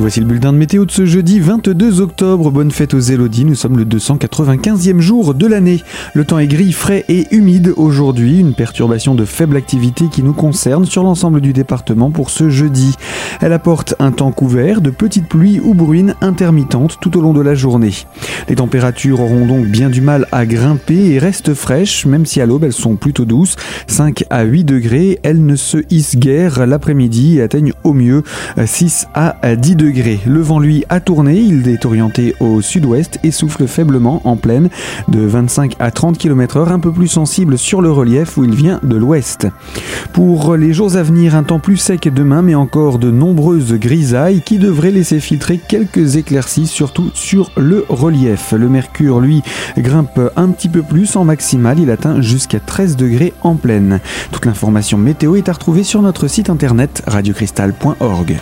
Voici le bulletin de météo de ce jeudi 22 octobre. Bonne fête aux Élodies, nous sommes le 295e jour de l'année. Le temps est gris, frais et humide aujourd'hui, une perturbation de faible activité qui nous concerne sur l'ensemble du département pour ce jeudi. Elle apporte un temps couvert, de petites pluies ou bruines intermittentes tout au long de la journée. Les températures auront donc bien du mal à grimper et restent fraîches, même si à l'aube elles sont plutôt douces, 5 à 8 degrés. Elles ne se hissent guère l'après-midi et atteignent au mieux 6 à 10 degrés. Le vent, lui, a tourné. Il est orienté au sud-ouest et souffle faiblement en pleine de 25 à 30 km h un peu plus sensible sur le relief où il vient de l'ouest. Pour les jours à venir, un temps plus sec demain, mais encore de nombreuses grisailles qui devraient laisser filtrer quelques éclaircies, surtout sur le relief. Le mercure, lui, grimpe un petit peu plus en maximal. Il atteint jusqu'à 13 degrés en pleine. Toute l'information météo est à retrouver sur notre site internet radiocristal.org.